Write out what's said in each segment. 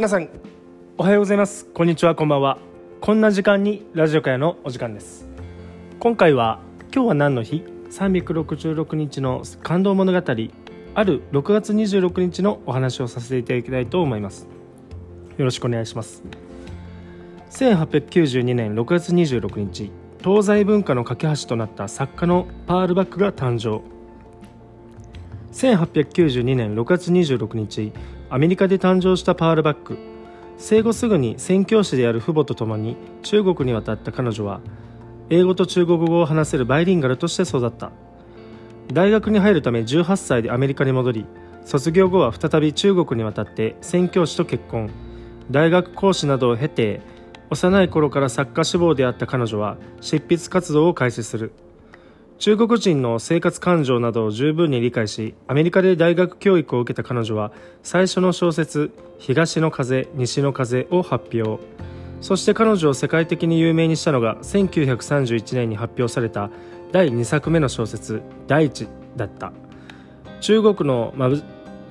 皆さんおはようございます。こんにちは。こんばんは。こんな時間にラジオ会のお時間です。今回は今日は何の日？366日の感動物語。ある6月26日のお話をさせていただきたいと思います。よろしくお願いします。1892年6月26日東西文化の架け橋となった作家のパールバックが誕生。1892年6月26日アメリカで誕生したパールバック。生後すぐに宣教師である父母と共に中国に渡った彼女は英語と中国語を話せるバイリンガルとして育った。大学に入るため18歳でアメリカに戻り卒業後は再び中国に渡って宣教師と結婚。大学講師などを経て幼い頃から作家志望であった彼女は執筆活動を開始する。中国人の生活感情などを十分に理解しアメリカで大学教育を受けた彼女は最初の小説「東の風西の風」を発表。そして彼女を世界的に有名にしたのが1931年に発表された第2作目の小説「大地」だった。中国の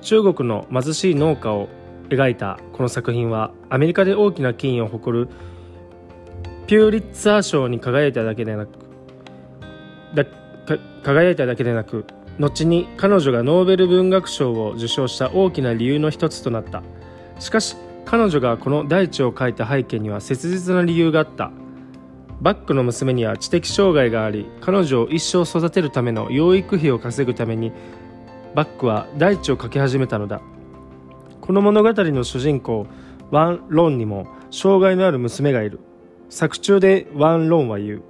中国の貧しい農家を描いたこの作品はアメリカで大きな権威を誇るピューリッツァー賞に輝いただけでなくだ輝いただけでなく後に彼女がノーベル文学賞を受賞した大きな理由の一つとなった。しかし彼女がこの大地を書いた背景には切実な理由があった。バックの娘には知的障害があり彼女を一生育てるための養育費を稼ぐためにバックは大地を書き始めたのだ。この物語の主人公ワン・ロンにも障害のある娘がいる。作中でワン・ロンは言う。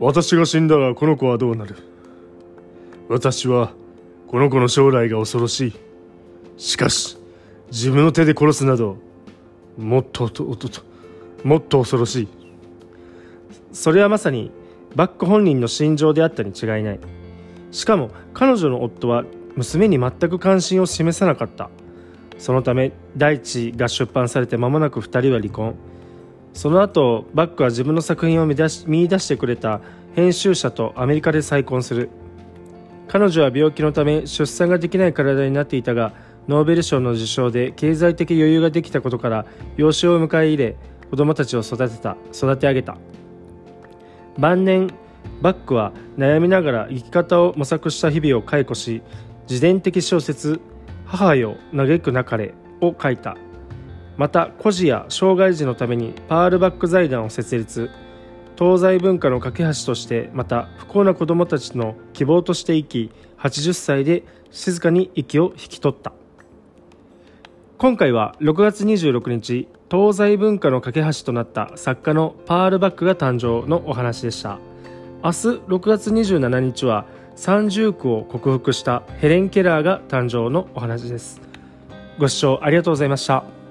私が死んだらこの子はどうなる？私はこの子の将来が恐ろしい。しかし自分の手で殺すなどもっととともっと恐ろしい。それはまさにバック本人の心情であったに違いない。しかも彼女の夫は娘に全く関心を示さなかった。そのため第一が出版されて間もなく2人は離婚。その後バックは自分の作品を見出し見出してくれた編集者とアメリカで再婚する。彼女は病気のため出産ができない体になっていたがノーベル賞の受賞で経済的余裕ができたことから養子を迎え入れ子供たちを育てた育て上げた。晩年バックは悩みながら生き方を模索した日々を解雇し自伝的小説「母よ嘆くなかれ」を書いた。また孤児や障害児のためにパールバック財団を設立。東西文化の架け橋としてまた不幸な子どもたちの希望として生き80歳で静かに息を引き取った。今回は6月26日東西文化の架け橋となった作家のパールバックが誕生のお話でした。明日6月27日は三重苦を克服したヘレン・ケラーが誕生のお話です。ご視聴ありがとうございました。